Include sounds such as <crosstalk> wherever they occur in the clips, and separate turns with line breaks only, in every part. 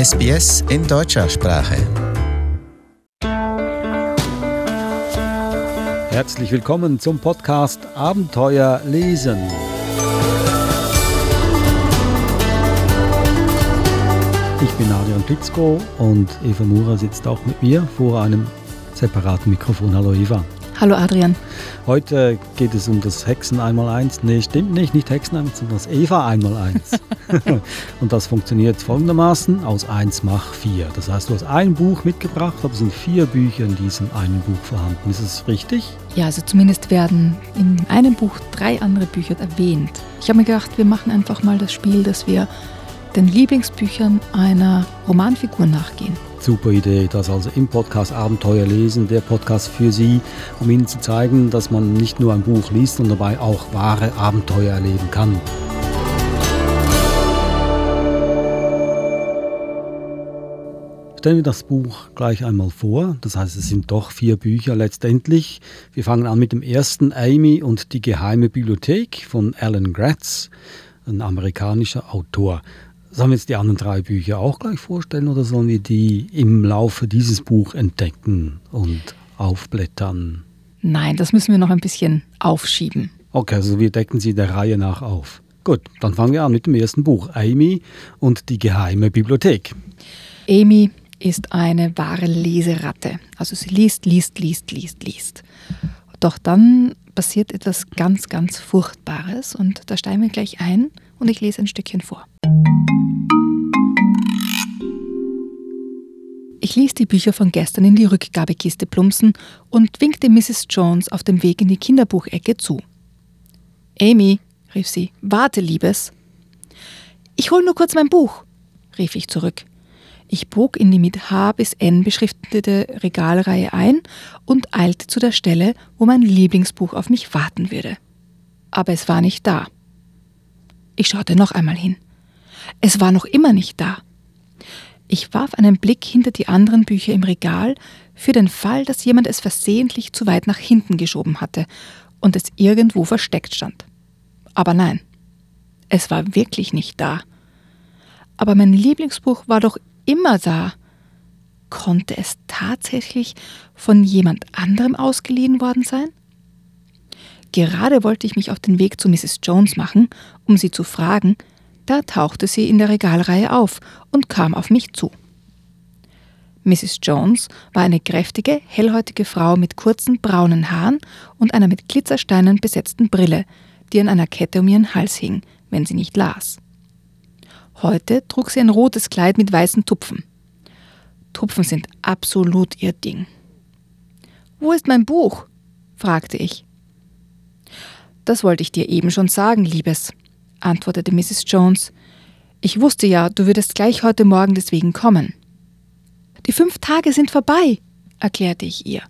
SBS in deutscher Sprache.
Herzlich willkommen zum Podcast Abenteuer lesen. Ich bin Adrian Pitzko und Eva Mura sitzt auch mit mir vor einem separaten Mikrofon. Hallo Eva.
Hallo Adrian.
Heute geht es um das Hexen einmal eins. Nee, stimmt nicht, nicht Hexen einmal, sondern das Eva einmal eins. <laughs> und das funktioniert folgendermaßen: aus 1 mach 4. Das heißt, du hast ein Buch mitgebracht, aber es sind vier Bücher in diesem einen Buch vorhanden. Ist es richtig?
Ja, also zumindest werden in einem Buch drei andere Bücher erwähnt. Ich habe mir gedacht, wir machen einfach mal das Spiel, dass wir den Lieblingsbüchern einer Romanfigur nachgehen.
Super Idee, das also im Podcast Abenteuer lesen, der Podcast für Sie, um Ihnen zu zeigen, dass man nicht nur ein Buch liest und dabei auch wahre Abenteuer erleben kann. Stellen wir das Buch gleich einmal vor. Das heißt, es sind doch vier Bücher letztendlich. Wir fangen an mit dem ersten Amy und die geheime Bibliothek von Alan Gratz, ein amerikanischer Autor. Sollen wir jetzt die anderen drei Bücher auch gleich vorstellen oder sollen wir die im Laufe dieses Buch entdecken und aufblättern?
Nein, das müssen wir noch ein bisschen aufschieben.
Okay, also wir decken sie der Reihe nach auf. Gut, dann fangen wir an mit dem ersten Buch, Amy und die geheime Bibliothek.
Amy ist eine wahre Leseratte. Also sie liest, liest, liest, liest, liest. Doch dann passiert etwas ganz, ganz Furchtbares und da steigen wir gleich ein und ich lese ein Stückchen vor. Ich ließ die Bücher von gestern in die Rückgabekiste plumpsen und winkte Mrs. Jones auf dem Weg in die Kinderbuchecke zu. Amy, rief sie, warte, Liebes. Ich hol nur kurz mein Buch, rief ich zurück. Ich bog in die mit H bis N beschriftete Regalreihe ein und eilte zu der Stelle, wo mein Lieblingsbuch auf mich warten würde. Aber es war nicht da. Ich schaute noch einmal hin. Es war noch immer nicht da. Ich warf einen Blick hinter die anderen Bücher im Regal für den Fall, dass jemand es versehentlich zu weit nach hinten geschoben hatte und es irgendwo versteckt stand. Aber nein, es war wirklich nicht da. Aber mein Lieblingsbuch war doch immer da. Konnte es tatsächlich von jemand anderem ausgeliehen worden sein? Gerade wollte ich mich auf den Weg zu Mrs. Jones machen, um sie zu fragen, da tauchte sie in der Regalreihe auf und kam auf mich zu. Mrs. Jones war eine kräftige, hellhäutige Frau mit kurzen braunen Haaren und einer mit Glitzersteinen besetzten Brille, die an einer Kette um ihren Hals hing, wenn sie nicht las. Heute trug sie ein rotes Kleid mit weißen Tupfen. Tupfen sind absolut ihr Ding. Wo ist mein Buch? fragte ich. Das wollte ich dir eben schon sagen, Liebes, antwortete Mrs. Jones. Ich wusste ja, du würdest gleich heute Morgen deswegen kommen. Die fünf Tage sind vorbei, erklärte ich ihr.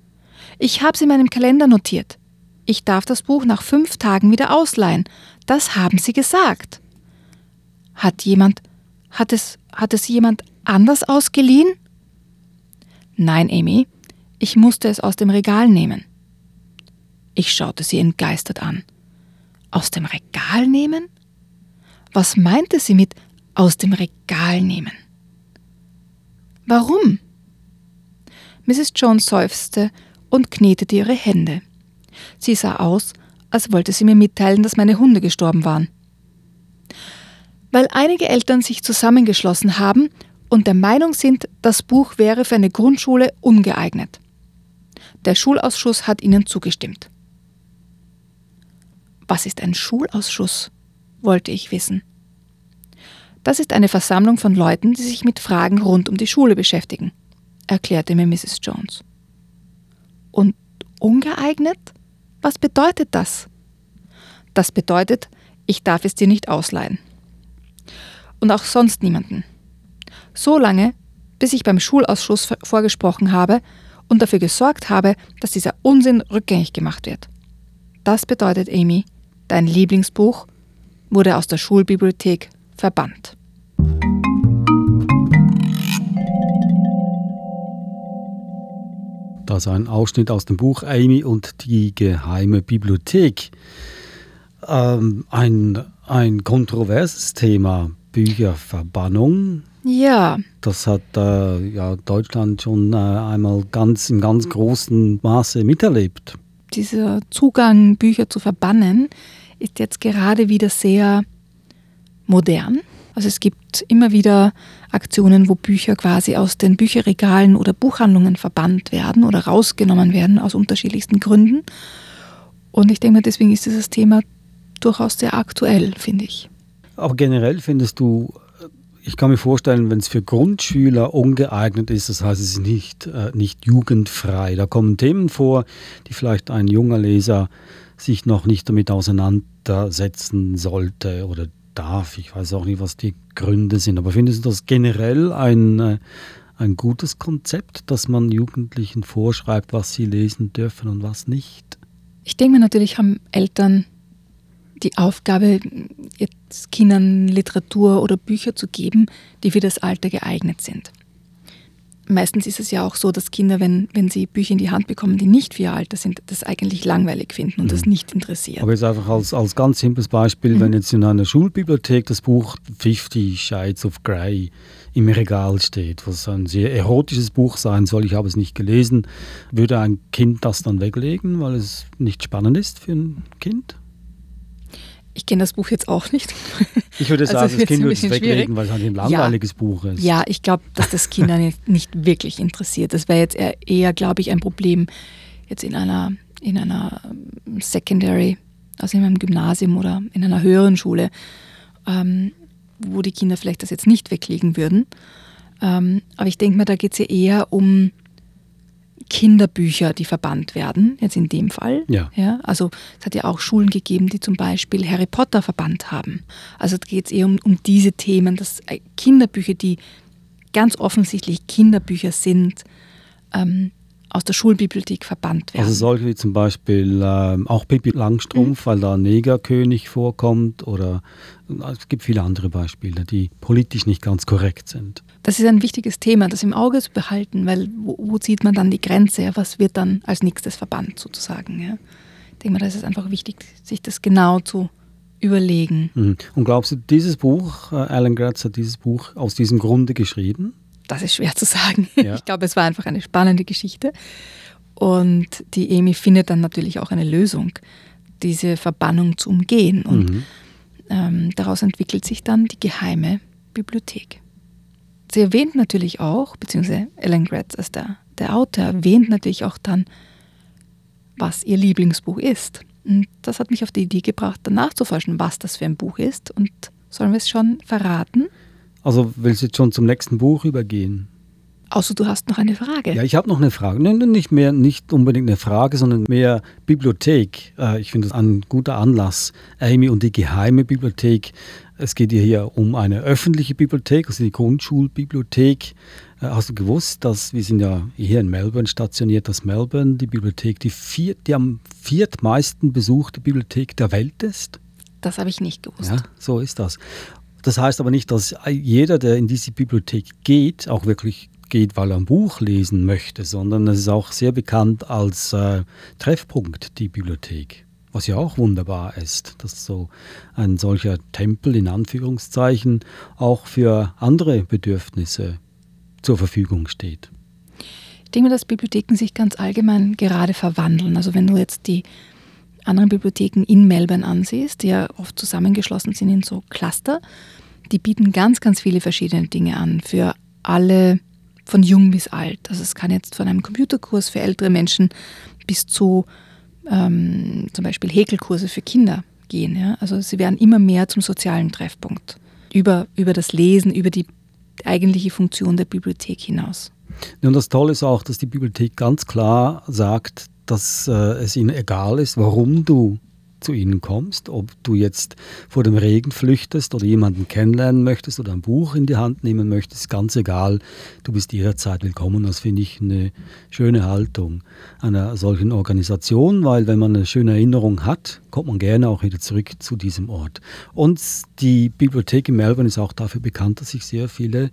Ich habe sie in meinem Kalender notiert. Ich darf das Buch nach fünf Tagen wieder ausleihen. Das haben sie gesagt. Hat jemand, hat es, hat es jemand anders ausgeliehen? Nein, Amy, ich musste es aus dem Regal nehmen. Ich schaute sie entgeistert an. Aus dem Regal nehmen? Was meinte sie mit aus dem Regal nehmen? Warum? Mrs. Jones seufzte und knetete ihre Hände. Sie sah aus, als wollte sie mir mitteilen, dass meine Hunde gestorben waren. Weil einige Eltern sich zusammengeschlossen haben und der Meinung sind, das Buch wäre für eine Grundschule ungeeignet. Der Schulausschuss hat ihnen zugestimmt. Was ist ein Schulausschuss? wollte ich wissen. Das ist eine Versammlung von Leuten, die sich mit Fragen rund um die Schule beschäftigen, erklärte mir Mrs. Jones. Und ungeeignet? Was bedeutet das? Das bedeutet, ich darf es dir nicht ausleihen. Und auch sonst niemanden. So lange, bis ich beim Schulausschuss vorgesprochen habe und dafür gesorgt habe, dass dieser Unsinn rückgängig gemacht wird. Das bedeutet, Amy, dein Lieblingsbuch wurde aus der Schulbibliothek verbannt.
Das ist ein Ausschnitt aus dem Buch Amy und die geheime Bibliothek. Ähm, ein, ein kontroverses Thema, Bücherverbannung.
Ja.
Das hat äh, ja, Deutschland schon äh, einmal ganz in ganz großem Maße miterlebt.
Dieser Zugang, Bücher zu verbannen, ist jetzt gerade wieder sehr modern. Also es gibt immer wieder Aktionen, wo Bücher quasi aus den Bücherregalen oder Buchhandlungen verbannt werden oder rausgenommen werden aus unterschiedlichsten Gründen. Und ich denke mal, deswegen ist dieses Thema durchaus sehr aktuell, finde ich.
Aber generell findest du, ich kann mir vorstellen, wenn es für Grundschüler ungeeignet ist, das heißt, es ist nicht, äh, nicht jugendfrei. Da kommen Themen vor, die vielleicht ein junger Leser sich noch nicht damit auseinandersetzen sollte oder darf. Ich weiß auch nicht, was die Gründe sind. Aber findest du das generell ein, äh, ein gutes Konzept, dass man Jugendlichen vorschreibt, was sie lesen dürfen und was nicht?
Ich denke mir natürlich haben Eltern die Aufgabe, jetzt Kindern Literatur oder Bücher zu geben, die für das Alter geeignet sind meistens ist es ja auch so, dass Kinder, wenn, wenn sie Bücher in die Hand bekommen, die nicht für ihr Alter sind, das eigentlich langweilig finden und mhm. das nicht interessiert.
Aber jetzt einfach als, als ganz simples Beispiel, mhm. wenn jetzt in einer Schulbibliothek das Buch 50 Shades of Grey im Regal steht, was ein sehr erotisches Buch sein soll, ich habe es nicht gelesen, würde ein Kind das dann weglegen, weil es nicht spannend ist für ein Kind?
Ich kenne das Buch jetzt auch nicht.
Ich würde also sagen, das Kind würde es weglegen, weil es halt ein langweiliges
ja,
Buch ist.
Ja, ich glaube, dass das Kinder nicht, nicht wirklich interessiert. Das wäre jetzt eher, eher glaube ich, ein Problem jetzt in einer, in einer ähm, Secondary, also in einem Gymnasium oder in einer höheren Schule, ähm, wo die Kinder vielleicht das jetzt nicht weglegen würden. Ähm, aber ich denke mal, da geht es ja eher um Kinderbücher, die verbannt werden, jetzt in dem Fall.
Ja.
ja also es hat ja auch Schulen gegeben, die zum Beispiel Harry Potter verbannt haben. Also geht es eher um, um diese Themen, dass äh, Kinderbücher, die ganz offensichtlich Kinderbücher sind, ähm, aus der Schulbibliothek verbannt werden.
Also solche wie zum Beispiel ähm, auch Pippi Langstrumpf, mhm. weil da Negerkönig vorkommt oder äh, es gibt viele andere Beispiele, die politisch nicht ganz korrekt sind.
Das ist ein wichtiges Thema, das im Auge zu behalten, weil wo, wo zieht man dann die Grenze? Was wird dann als nächstes verbannt sozusagen? Ja? Ich denke mal, da ist es einfach wichtig, sich das genau zu überlegen.
Mhm. Und glaubst du, dieses Buch, äh, Alan Gratz hat dieses Buch aus diesem Grunde geschrieben?
Das ist schwer zu sagen. <laughs> Ja. Ich glaube, es war einfach eine spannende Geschichte. Und die Amy findet dann natürlich auch eine Lösung, diese Verbannung zu umgehen. Und mhm. ähm, daraus entwickelt sich dann die geheime Bibliothek. Sie erwähnt natürlich auch, beziehungsweise Ellen Gratz als der, der Autor erwähnt natürlich auch dann, was ihr Lieblingsbuch ist. Und das hat mich auf die Idee gebracht, danach zu forschen, was das für ein Buch ist. Und sollen wir es schon verraten?
Also willst du jetzt schon zum nächsten Buch übergehen?
Außer du hast noch eine Frage.
Ja, ich habe noch eine Frage. Nein, nicht mehr, nicht unbedingt eine Frage, sondern mehr Bibliothek. Äh, ich finde das ein guter Anlass. Amy und die geheime Bibliothek. Es geht hier um eine öffentliche Bibliothek, also die Grundschulbibliothek. Äh, hast du gewusst, dass wir sind ja hier in Melbourne stationiert, dass Melbourne die Bibliothek die, viert, die am viertmeisten besuchte Bibliothek der Welt ist?
Das habe ich nicht gewusst.
Ja, so ist das. Das heißt aber nicht, dass jeder, der in diese Bibliothek geht, auch wirklich geht, weil er ein Buch lesen möchte, sondern es ist auch sehr bekannt als äh, Treffpunkt, die Bibliothek. Was ja auch wunderbar ist, dass so ein solcher Tempel in Anführungszeichen auch für andere Bedürfnisse zur Verfügung steht.
Ich denke mir, dass Bibliotheken sich ganz allgemein gerade verwandeln. Also wenn du jetzt die anderen Bibliotheken in Melbourne ansiehst, die ja oft zusammengeschlossen sind in so Cluster, die bieten ganz, ganz viele verschiedene Dinge an für alle, von jung bis alt. Also es kann jetzt von einem Computerkurs für ältere Menschen bis zu ähm, zum Beispiel Häkelkurse für Kinder gehen. Ja? Also sie werden immer mehr zum sozialen Treffpunkt über, über das Lesen, über die eigentliche Funktion der Bibliothek hinaus.
Und das Tolle ist auch, dass die Bibliothek ganz klar sagt, dass äh, es ihnen egal ist, warum du zu ihnen kommst, ob du jetzt vor dem Regen flüchtest oder jemanden kennenlernen möchtest oder ein Buch in die Hand nehmen möchtest, ganz egal, du bist jederzeit willkommen. Das finde ich eine schöne Haltung einer solchen Organisation, weil wenn man eine schöne Erinnerung hat, kommt man gerne auch wieder zurück zu diesem Ort. Und die Bibliothek in Melbourne ist auch dafür bekannt, dass sich sehr viele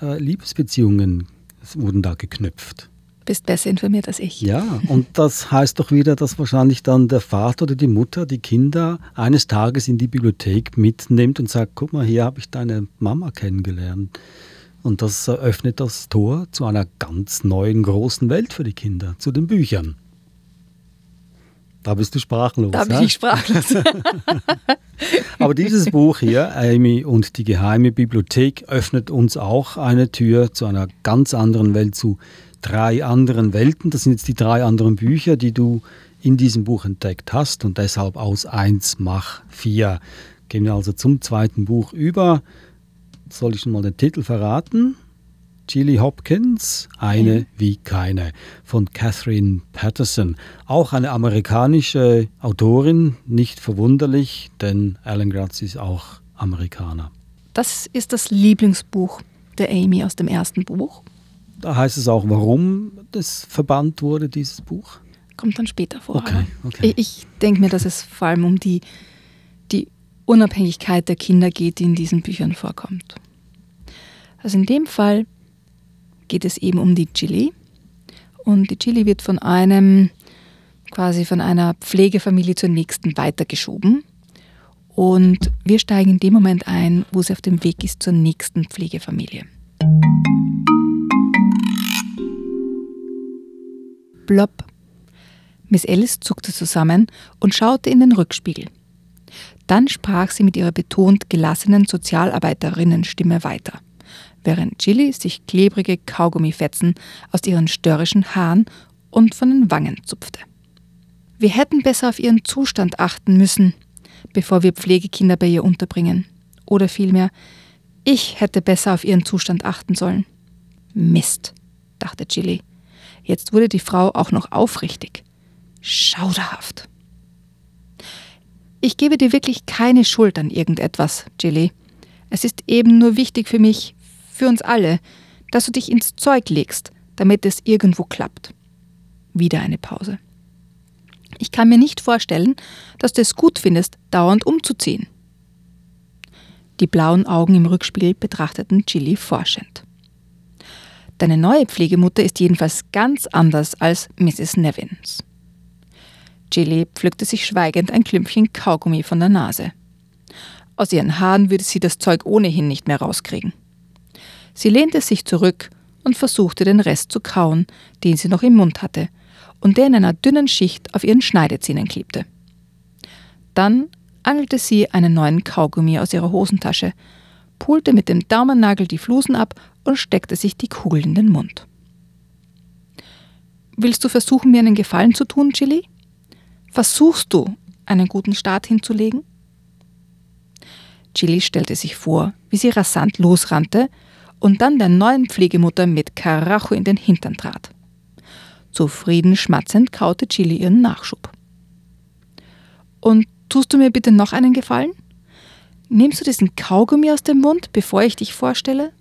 äh, Liebesbeziehungen wurden da geknüpft
bist besser informiert als ich.
Ja, und das heißt doch wieder, dass wahrscheinlich dann der Vater oder die Mutter die Kinder eines Tages in die Bibliothek mitnimmt und sagt, guck mal, hier habe ich deine Mama kennengelernt. Und das eröffnet das Tor zu einer ganz neuen großen Welt für die Kinder, zu den Büchern. Da bist du sprachlos.
Da bin ja? ich sprachlos. <laughs>
Aber dieses Buch hier, Amy und die geheime Bibliothek, öffnet uns auch eine Tür zu einer ganz anderen Welt, zu drei anderen Welten. Das sind jetzt die drei anderen Bücher, die du in diesem Buch entdeckt hast und deshalb aus 1 mach 4. Gehen wir also zum zweiten Buch über. Soll ich schon mal den Titel verraten? Chili Hopkins, eine wie keine, von Catherine Patterson. Auch eine amerikanische Autorin, nicht verwunderlich, denn Alan Gratz ist auch Amerikaner.
Das ist das Lieblingsbuch der Amy aus dem ersten Buch.
Da heißt es auch, warum das verbannt wurde, dieses Buch?
Kommt dann später vor.
Okay, okay.
Ich, ich denke mir, dass es vor allem um die, die Unabhängigkeit der Kinder geht, die in diesen Büchern vorkommt. Also in dem Fall geht es eben um die Chili. Und die Chili wird von einem, quasi von einer Pflegefamilie zur nächsten weitergeschoben. Und wir steigen in dem Moment ein, wo sie auf dem Weg ist zur nächsten Pflegefamilie. Blob. Miss Alice zuckte zusammen und schaute in den Rückspiegel. Dann sprach sie mit ihrer betont gelassenen Sozialarbeiterinnenstimme weiter während Chili sich klebrige Kaugummifetzen aus ihren störrischen Haaren und von den Wangen zupfte. Wir hätten besser auf ihren Zustand achten müssen, bevor wir Pflegekinder bei ihr unterbringen. Oder vielmehr, ich hätte besser auf ihren Zustand achten sollen. Mist, dachte Chili. Jetzt wurde die Frau auch noch aufrichtig. Schauderhaft. Ich gebe dir wirklich keine Schuld an irgendetwas, Chili. Es ist eben nur wichtig für mich, für uns alle, dass du dich ins Zeug legst, damit es irgendwo klappt. Wieder eine Pause. Ich kann mir nicht vorstellen, dass du es gut findest, dauernd umzuziehen. Die blauen Augen im Rückspiegel betrachteten Chili forschend. Deine neue Pflegemutter ist jedenfalls ganz anders als Mrs. Nevins. Chili pflückte sich schweigend ein Klümpchen Kaugummi von der Nase. Aus ihren Haaren würde sie das Zeug ohnehin nicht mehr rauskriegen. Sie lehnte sich zurück und versuchte den Rest zu kauen, den sie noch im Mund hatte und der in einer dünnen Schicht auf ihren Schneidezähnen klebte. Dann angelte sie einen neuen Kaugummi aus ihrer Hosentasche, pulte mit dem Daumennagel die Flusen ab und steckte sich die Kugel in den Mund. Willst du versuchen, mir einen Gefallen zu tun, Chili? Versuchst du, einen guten Start hinzulegen? Chili stellte sich vor, wie sie rasant losrannte und dann der neuen Pflegemutter mit Karacho in den Hintern trat. Zufrieden schmatzend kaute Chili ihren Nachschub. Und tust du mir bitte noch einen Gefallen? Nimmst du diesen Kaugummi aus dem Mund, bevor ich dich vorstelle?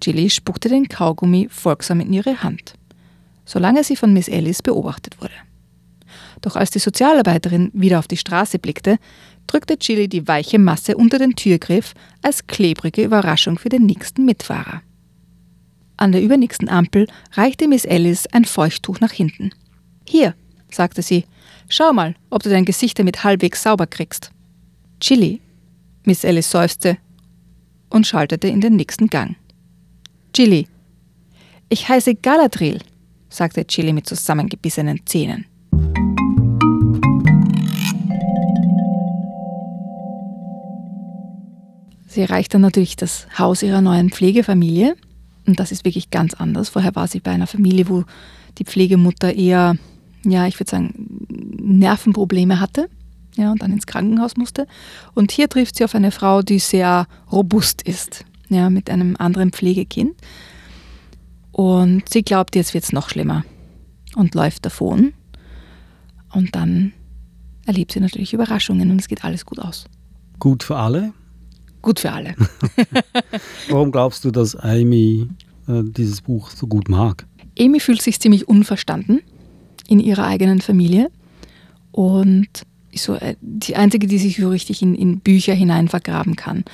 Chili spuckte den Kaugummi folgsam in ihre Hand, solange sie von Miss Alice beobachtet wurde. Doch als die Sozialarbeiterin wieder auf die Straße blickte, drückte Chili die weiche Masse unter den Türgriff als klebrige Überraschung für den nächsten Mitfahrer. An der übernächsten Ampel reichte Miss Alice ein Feuchttuch nach hinten. Hier, sagte sie, schau mal, ob du dein Gesicht damit halbwegs sauber kriegst. Chili, Miss Alice seufzte und schaltete in den nächsten Gang. Chili, ich heiße Galadriel, sagte Chili mit zusammengebissenen Zähnen. Sie erreicht dann natürlich das Haus ihrer neuen Pflegefamilie. Und das ist wirklich ganz anders. Vorher war sie bei einer Familie, wo die Pflegemutter eher, ja, ich würde sagen, Nervenprobleme hatte ja, und dann ins Krankenhaus musste. Und hier trifft sie auf eine Frau, die sehr robust ist, ja, mit einem anderen Pflegekind. Und sie glaubt, jetzt wird es noch schlimmer und läuft davon. Und dann erlebt sie natürlich Überraschungen und es geht alles gut aus.
Gut für alle?
Gut für alle. <laughs>
Warum glaubst du, dass Amy äh, dieses Buch so gut mag?
Amy fühlt sich ziemlich unverstanden in ihrer eigenen Familie und ist so äh, die einzige, die sich so richtig in, in Bücher hinein vergraben kann.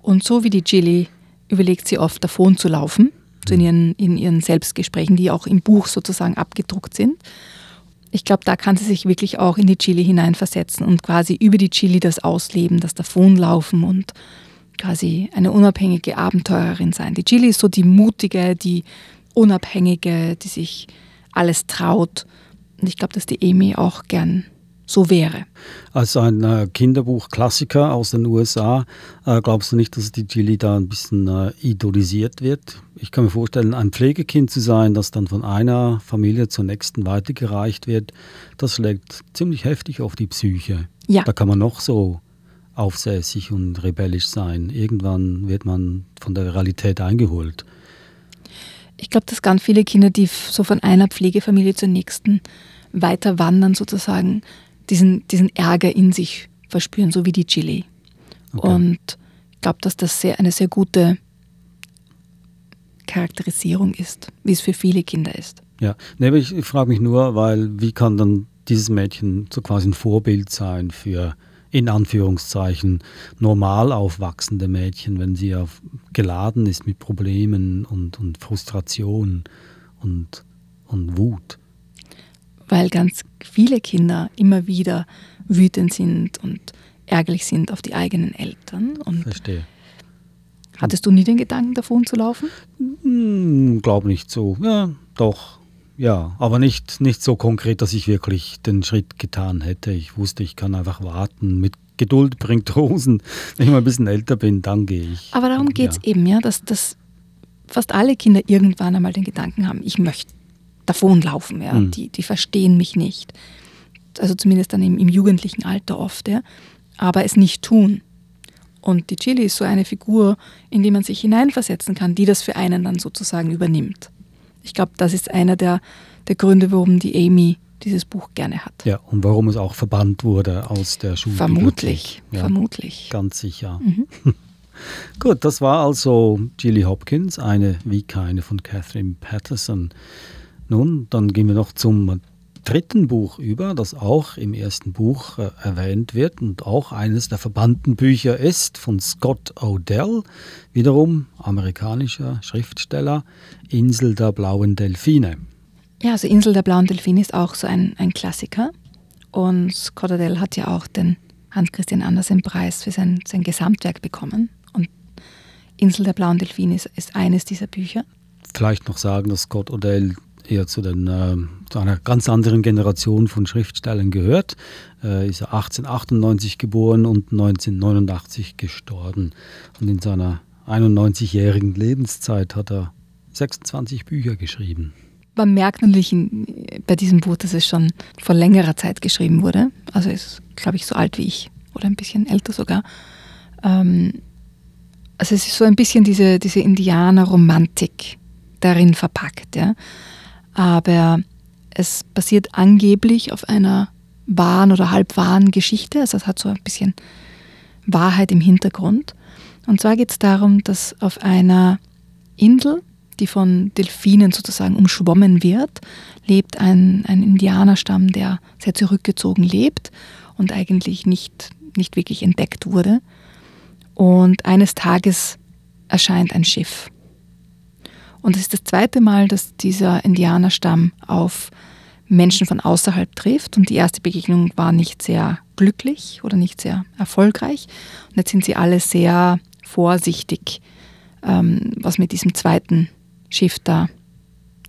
Und so wie die Jilly überlegt sie oft davon zu laufen, so in ihren, in ihren Selbstgesprächen, die auch im Buch sozusagen abgedruckt sind. Ich glaube, da kann sie sich wirklich auch in die Chili hineinversetzen und quasi über die Chili das ausleben, das Davonlaufen und quasi eine unabhängige Abenteurerin sein. Die Chili ist so die mutige, die unabhängige, die sich alles traut. Und ich glaube, dass die Amy auch gern so wäre.
Als ein äh, Kinderbuch-Klassiker aus den USA, äh, glaubst du nicht, dass die Gilly da ein bisschen äh, idolisiert wird? Ich kann mir vorstellen, ein Pflegekind zu sein, das dann von einer Familie zur nächsten weitergereicht wird, das schlägt ziemlich heftig auf die Psyche.
Ja.
Da kann man noch so aufsässig und rebellisch sein. Irgendwann wird man von der Realität eingeholt.
Ich glaube, dass ganz viele Kinder, die so von einer Pflegefamilie zur nächsten weiter wandern, sozusagen, diesen, diesen Ärger in sich verspüren, so wie die Chili. Okay. Und ich glaube, dass das sehr, eine sehr gute Charakterisierung ist, wie es für viele Kinder ist.
Ja, nee, ich, ich frage mich nur, weil wie kann dann dieses Mädchen so quasi ein Vorbild sein für in Anführungszeichen normal aufwachsende Mädchen, wenn sie ja geladen ist mit Problemen und, und Frustration und, und Wut
weil ganz viele Kinder immer wieder wütend sind und ärgerlich sind auf die eigenen Eltern. Und
Verstehe.
Hattest du nie den Gedanken, davon zu laufen?
Hm, Glaube nicht so. Ja, doch. Ja, aber nicht, nicht so konkret, dass ich wirklich den Schritt getan hätte. Ich wusste, ich kann einfach warten. Mit Geduld bringt Rosen. Wenn ich mal ein bisschen älter bin, dann gehe ich.
Aber darum geht es ja. eben, ja, dass, dass fast alle Kinder irgendwann einmal den Gedanken haben, ich möchte davonlaufen. Ja. Mhm. Die, die verstehen mich nicht. Also zumindest dann im, im jugendlichen Alter oft. Ja. Aber es nicht tun. Und die Chili ist so eine Figur, in die man sich hineinversetzen kann, die das für einen dann sozusagen übernimmt. Ich glaube, das ist einer der, der Gründe, warum die Amy dieses Buch gerne hat.
Ja, und warum es auch verbannt wurde aus der Schule.
Vermutlich, ja, vermutlich.
Ganz sicher. Mhm. <laughs> Gut, das war also Gilly Hopkins, eine wie keine von Catherine Patterson. Nun, dann gehen wir noch zum dritten Buch über, das auch im ersten Buch äh, erwähnt wird und auch eines der verbannten Bücher ist von Scott Odell, wiederum amerikanischer Schriftsteller, Insel der blauen Delfine.
Ja, also Insel der blauen Delfine ist auch so ein, ein Klassiker und Scott Odell hat ja auch den Hans-Christian Andersen-Preis für sein, sein Gesamtwerk bekommen und Insel der blauen Delfine ist, ist eines dieser Bücher.
Vielleicht noch sagen, dass Scott Odell eher zu, den, äh, zu einer ganz anderen Generation von Schriftstellern gehört. Äh, ist er 1898 geboren und 1989 gestorben. Und in seiner 91-jährigen Lebenszeit hat er 26 Bücher geschrieben.
Man merkt natürlich bei diesem Buch, dass es schon vor längerer Zeit geschrieben wurde. Also ist, glaube ich, so alt wie ich oder ein bisschen älter sogar. Ähm, also es ist so ein bisschen diese, diese Indianer-Romantik darin verpackt. Ja? Aber es basiert angeblich auf einer wahren oder halbwahren Geschichte, also es hat so ein bisschen Wahrheit im Hintergrund. Und zwar geht es darum, dass auf einer Insel, die von Delfinen sozusagen umschwommen wird, lebt ein, ein Indianerstamm, der sehr zurückgezogen lebt und eigentlich nicht, nicht wirklich entdeckt wurde. Und eines Tages erscheint ein Schiff und es ist das zweite Mal, dass dieser Indianerstamm auf Menschen von außerhalb trifft. Und die erste Begegnung war nicht sehr glücklich oder nicht sehr erfolgreich. Und jetzt sind sie alle sehr vorsichtig, ähm, was mit diesem zweiten Schiff da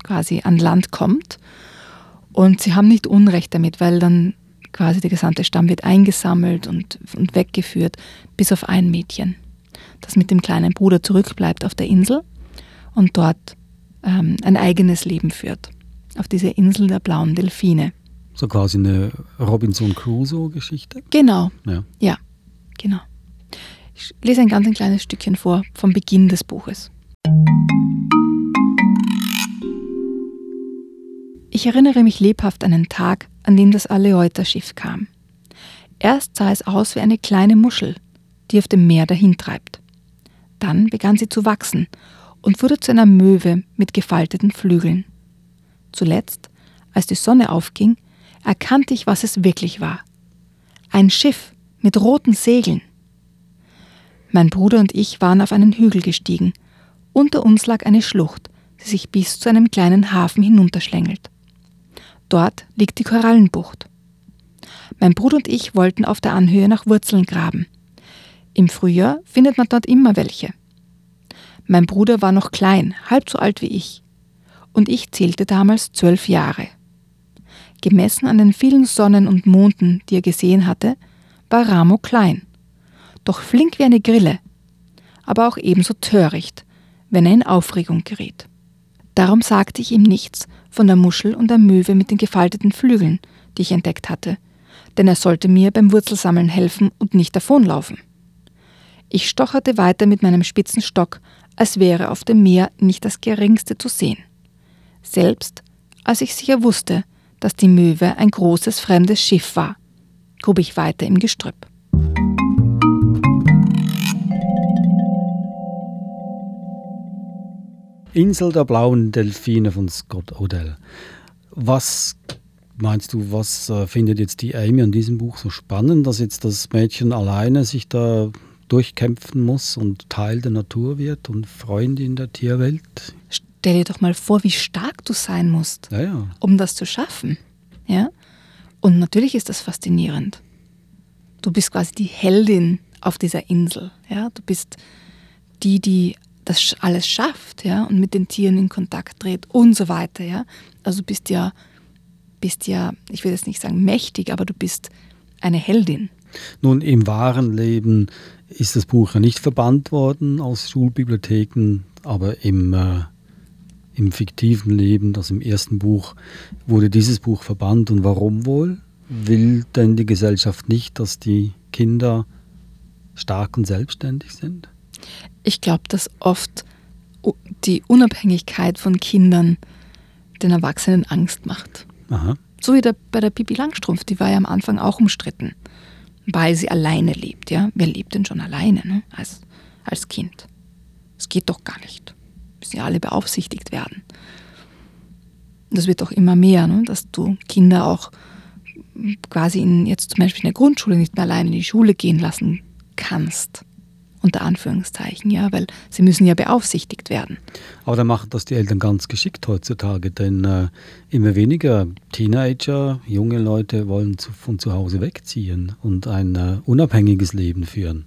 quasi an Land kommt. Und sie haben nicht Unrecht damit, weil dann quasi der gesamte Stamm wird eingesammelt und, und weggeführt, bis auf ein Mädchen, das mit dem kleinen Bruder zurückbleibt auf der Insel und dort ähm, ein eigenes Leben führt. Auf dieser Insel der blauen Delfine.
So quasi eine Robinson Crusoe-Geschichte?
Genau. Ja. ja, genau. Ich lese ein ganz ein kleines Stückchen vor vom Beginn des Buches. Ich erinnere mich lebhaft an einen Tag, an dem das Aleoita-Schiff kam. Erst sah es aus wie eine kleine Muschel, die auf dem Meer dahintreibt. Dann begann sie zu wachsen und wurde zu einer Möwe mit gefalteten Flügeln. Zuletzt, als die Sonne aufging, erkannte ich, was es wirklich war. Ein Schiff mit roten Segeln. Mein Bruder und ich waren auf einen Hügel gestiegen. Unter uns lag eine Schlucht, die sich bis zu einem kleinen Hafen hinunterschlängelt. Dort liegt die Korallenbucht. Mein Bruder und ich wollten auf der Anhöhe nach Wurzeln graben. Im Frühjahr findet man dort immer welche. Mein Bruder war noch klein, halb so alt wie ich. Und ich zählte damals zwölf Jahre. Gemessen an den vielen Sonnen und Monden, die er gesehen hatte, war Ramo klein. Doch flink wie eine Grille, aber auch ebenso töricht, wenn er in Aufregung geriet. Darum sagte ich ihm nichts von der Muschel und der Möwe mit den gefalteten Flügeln, die ich entdeckt hatte, denn er sollte mir beim Wurzelsammeln helfen und nicht davonlaufen. Ich stocherte weiter mit meinem spitzen Stock als wäre auf dem Meer nicht das geringste zu sehen. Selbst als ich sicher wusste, dass die Möwe ein großes fremdes Schiff war, grub ich weiter im Gestrüpp.
Insel der blauen Delfine von Scott Odell. Was meinst du, was äh, findet jetzt die Amy an diesem Buch so spannend, dass jetzt das Mädchen alleine sich da durchkämpfen muss und Teil der Natur wird und Freundin der Tierwelt.
Stell dir doch mal vor, wie stark du sein musst,
ja, ja.
um das zu schaffen. Ja? Und natürlich ist das faszinierend. Du bist quasi die Heldin auf dieser Insel. Ja? Du bist die, die das alles schafft ja? und mit den Tieren in Kontakt tritt und so weiter. Ja? Also du bist ja, bist ja, ich will jetzt nicht sagen mächtig, aber du bist eine Heldin.
Nun, im wahren Leben ist das Buch ja nicht verbannt worden aus Schulbibliotheken, aber im, äh, im fiktiven Leben, das im ersten Buch, wurde dieses Buch verbannt. Und warum wohl? Will denn die Gesellschaft nicht, dass die Kinder stark und selbstständig sind?
Ich glaube, dass oft die Unabhängigkeit von Kindern den Erwachsenen Angst macht.
Aha.
So wie der, bei der Pipi Langstrumpf, die war ja am Anfang auch umstritten weil sie alleine lebt. Ja? Wer lebt denn schon alleine ne? als, als Kind? Es geht doch gar nicht. Müssen ja alle beaufsichtigt werden. Das wird doch immer mehr, ne? dass du Kinder auch quasi in, jetzt zum Beispiel in der Grundschule nicht mehr alleine in die Schule gehen lassen kannst unter Anführungszeichen, ja, weil sie müssen ja beaufsichtigt werden.
Aber da machen das die Eltern ganz geschickt heutzutage, denn äh, immer weniger Teenager, junge Leute wollen zu, von zu Hause wegziehen und ein äh, unabhängiges Leben führen,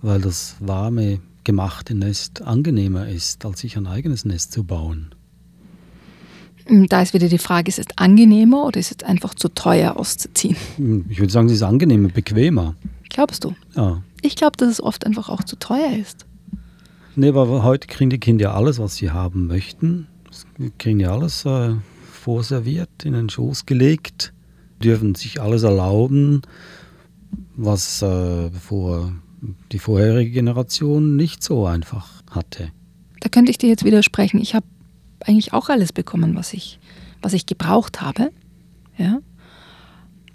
weil das warme, gemachte Nest angenehmer ist, als sich ein eigenes Nest zu bauen.
Hm, da ist wieder die Frage, ist es angenehmer oder ist es einfach zu teuer auszuziehen?
Hm, ich würde sagen, es ist angenehmer, bequemer.
Glaubst du?
Ja.
Ich glaube, dass es oft einfach auch zu teuer ist.
Nee, aber heute kriegen die Kinder ja alles, was sie haben möchten. Sie kriegen ja alles äh, vorserviert, in den Schoß gelegt, dürfen sich alles erlauben, was äh, vor die vorherige Generation nicht so einfach hatte.
Da könnte ich dir jetzt widersprechen. Ich habe eigentlich auch alles bekommen, was ich, was ich gebraucht habe. Ja?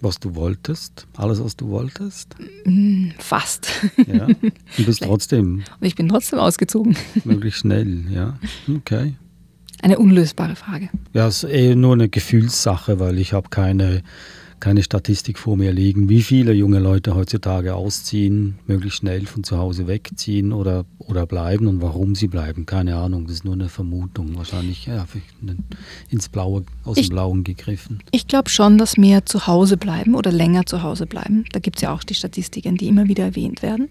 Was du wolltest? Alles, was du wolltest?
Mm, fast.
Ja. Du bist <laughs> trotzdem.
Und ich bin trotzdem ausgezogen. <laughs>
Möglichst schnell, ja. Okay.
Eine unlösbare Frage.
Ja, es ist eher nur eine Gefühlssache, weil ich habe keine keine Statistik vor mir liegen, wie viele junge Leute heutzutage ausziehen, möglichst schnell von zu Hause wegziehen oder, oder bleiben und warum sie bleiben. Keine Ahnung, das ist nur eine Vermutung. Wahrscheinlich ja, ins Blaue, aus ich, dem Blauen gegriffen.
Ich glaube schon, dass mehr zu Hause bleiben oder länger zu Hause bleiben. Da gibt es ja auch die Statistiken, die immer wieder erwähnt werden.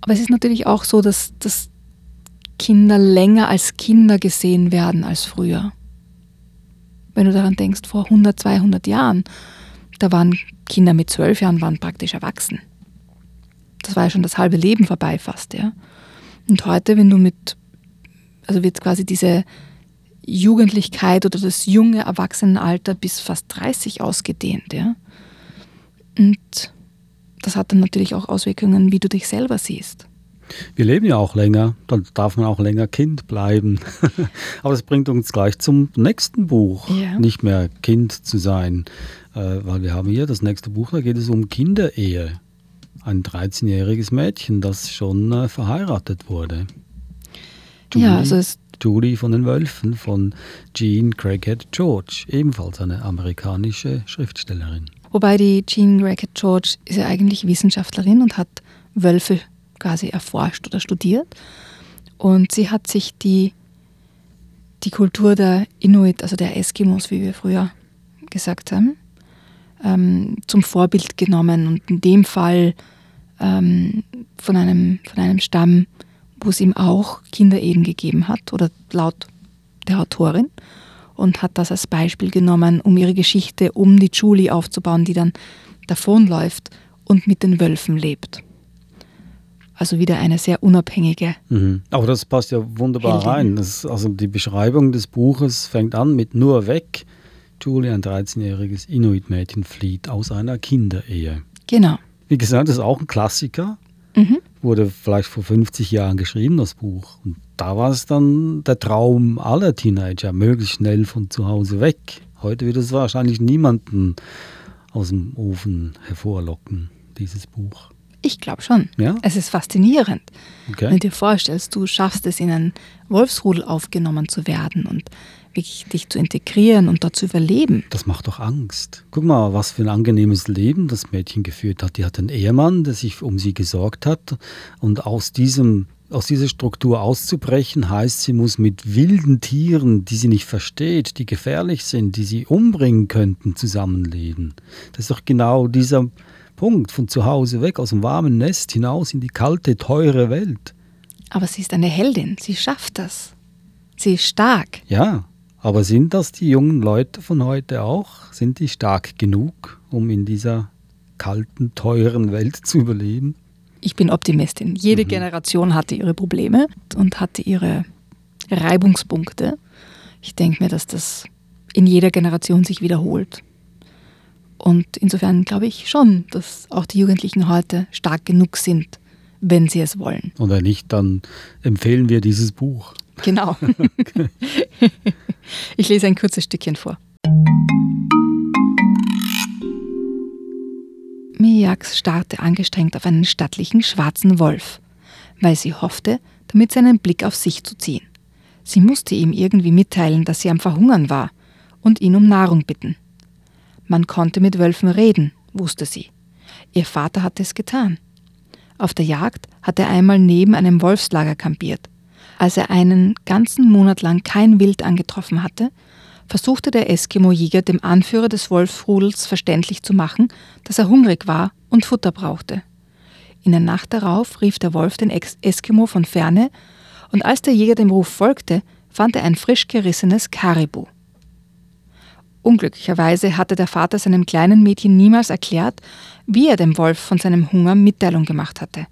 Aber es ist natürlich auch so, dass, dass Kinder länger als Kinder gesehen werden als früher wenn du daran denkst, vor 100, 200 Jahren, da waren Kinder mit zwölf Jahren waren praktisch erwachsen. Das war ja schon das halbe Leben vorbei fast, ja. Und heute, wenn du mit, also wird quasi diese Jugendlichkeit oder das junge Erwachsenenalter bis fast 30 ausgedehnt, ja. Und das hat dann natürlich auch Auswirkungen, wie du dich selber siehst.
Wir leben ja auch länger, dann darf man auch länger Kind bleiben. <laughs> Aber das bringt uns gleich zum nächsten Buch,
ja.
nicht mehr Kind zu sein, äh, weil wir haben hier das nächste Buch, da geht es um Kinderehe. Ein 13-jähriges Mädchen, das schon äh, verheiratet wurde.
Julie, ja, also es
Julie von den Wölfen von Jean Craighead George, ebenfalls eine amerikanische Schriftstellerin.
Wobei die Jean Craighead George ist ja eigentlich Wissenschaftlerin und hat Wölfe quasi erforscht oder studiert. Und sie hat sich die, die Kultur der Inuit, also der Eskimos, wie wir früher gesagt haben, ähm, zum Vorbild genommen und in dem Fall ähm, von, einem, von einem Stamm, wo es ihm auch Kinderehen gegeben hat, oder laut der Autorin, und hat das als Beispiel genommen, um ihre Geschichte um die Julie aufzubauen, die dann davonläuft und mit den Wölfen lebt. Also wieder eine sehr unabhängige.
Mhm. Aber das passt ja wunderbar Heldin. rein. Das, also die Beschreibung des Buches fängt an mit nur weg. Julie, ein 13-jähriges Inuit-Mädchen, flieht aus einer Kinderehe.
Genau.
Wie gesagt, das ist auch ein Klassiker. Mhm. Wurde vielleicht vor 50 Jahren geschrieben, das Buch. Und da war es dann der Traum aller Teenager, möglichst schnell von zu Hause weg. Heute wird es wahrscheinlich niemanden aus dem Ofen hervorlocken, dieses Buch.
Ich glaube schon. Ja? Es ist faszinierend. Okay. Wenn du dir vorstellst, du schaffst es, in ein Wolfsrudel aufgenommen zu werden und wirklich dich zu integrieren und dort zu überleben.
Das macht doch Angst. Guck mal, was für ein angenehmes Leben das Mädchen geführt hat. Die hat einen Ehemann, der sich um sie gesorgt hat. Und aus diesem aus dieser Struktur auszubrechen, heißt, sie muss mit wilden Tieren, die sie nicht versteht, die gefährlich sind, die sie umbringen könnten, zusammenleben. Das ist doch genau dieser Punkt, von zu Hause weg, aus dem warmen Nest hinaus in die kalte, teure Welt.
Aber sie ist eine Heldin, sie schafft das. Sie ist stark.
Ja, aber sind das die jungen Leute von heute auch? Sind die stark genug, um in dieser kalten, teuren Welt zu überleben?
Ich bin Optimistin. Jede mhm. Generation hatte ihre Probleme und hatte ihre Reibungspunkte. Ich denke mir, dass das in jeder Generation sich wiederholt. Und insofern glaube ich schon, dass auch die Jugendlichen heute stark genug sind, wenn sie es wollen.
Und wenn nicht, dann empfehlen wir dieses Buch.
Genau. <laughs> <laughs> ich lese ein kurzes Stückchen vor. Miax starrte angestrengt auf einen stattlichen schwarzen Wolf, weil sie hoffte, damit seinen Blick auf sich zu ziehen. Sie musste ihm irgendwie mitteilen, dass sie am Verhungern war und ihn um Nahrung bitten. Man konnte mit Wölfen reden, wusste sie. Ihr Vater hatte es getan. Auf der Jagd hatte er einmal neben einem Wolfslager kampiert. Als er einen ganzen Monat lang kein Wild angetroffen hatte, versuchte der Eskimo-Jäger dem Anführer des Wolfsrudels verständlich zu machen, dass er hungrig war und Futter brauchte. In der Nacht darauf rief der Wolf den Eskimo von ferne, und als der Jäger dem Ruf folgte, fand er ein frisch gerissenes Karibu. Unglücklicherweise hatte der Vater seinem kleinen Mädchen niemals erklärt, wie er dem Wolf von seinem Hunger Mitteilung gemacht hatte.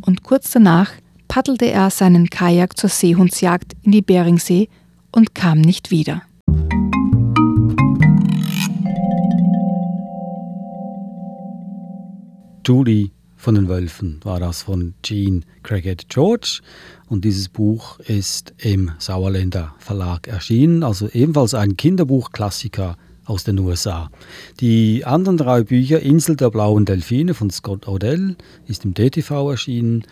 Und kurz danach paddelte er seinen Kajak zur Seehundsjagd in die Beringsee und kam nicht wieder.
Julie von den Wölfen war das von Jean Craighead George. Und dieses Buch ist im Sauerländer Verlag erschienen, also ebenfalls ein Kinderbuchklassiker aus den USA. Die anderen drei Bücher, Insel der blauen Delfine von Scott Odell, ist im DTV erschienen.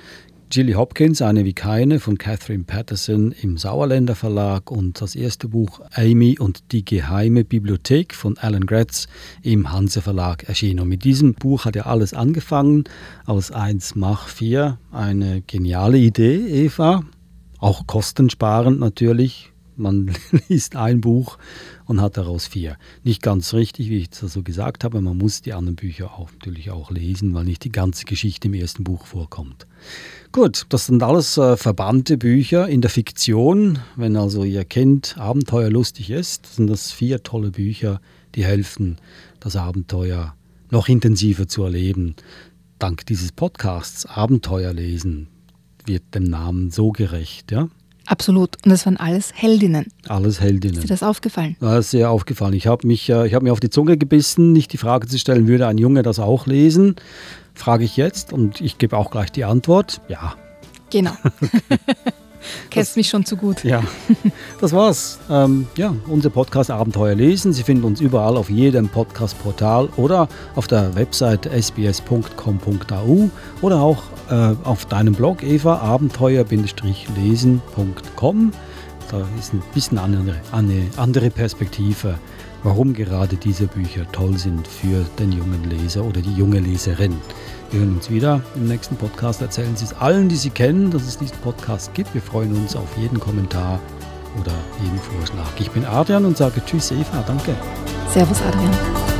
Jilly Hopkins, eine wie keine, von Catherine Patterson im Sauerländer Verlag und das erste Buch Amy und die geheime Bibliothek von Alan Gratz im Hanse Verlag erschienen. Und mit diesem Buch hat er alles angefangen, aus 1 Mach 4. Eine geniale Idee, Eva. Auch kostensparend natürlich. Man <laughs> liest ein Buch und hat daraus vier. Nicht ganz richtig, wie ich es also gesagt habe, man muss die anderen Bücher auch natürlich auch lesen, weil nicht die ganze Geschichte im ersten Buch vorkommt. Gut, das sind alles äh, verbannte Bücher in der Fiktion. Wenn also Ihr Kind abenteuerlustig ist, sind das vier tolle Bücher, die helfen, das Abenteuer noch intensiver zu erleben. Dank dieses Podcasts Abenteuer lesen wird dem Namen so gerecht, ja?
Absolut. Und das waren alles Heldinnen.
Alles Heldinnen.
Ist dir das aufgefallen?
Ja, sehr aufgefallen. Ich habe mich, äh, hab mir auf die Zunge gebissen, nicht die Frage zu stellen, würde ein Junge das auch lesen? Frage ich jetzt und ich gebe auch gleich die Antwort. Ja.
Genau. <laughs> <laughs> Kennst mich schon zu gut.
Ja, das war's. Ähm, ja, unser Podcast Abenteuer lesen. Sie finden uns überall auf jedem Podcast-Portal oder auf der Website sbs.com.au oder auch äh, auf deinem Blog Eva abenteuer-lesen.com. Da ist ein bisschen eine, eine andere Perspektive, warum gerade diese Bücher toll sind für den jungen Leser oder die junge Leserin. Wir hören uns wieder im nächsten Podcast. Erzählen Sie es allen, die Sie kennen, dass es diesen Podcast gibt. Wir freuen uns auf jeden Kommentar oder jeden Vorschlag. Ich bin Adrian und sage Tschüss, Eva. Danke.
Servus, Adrian.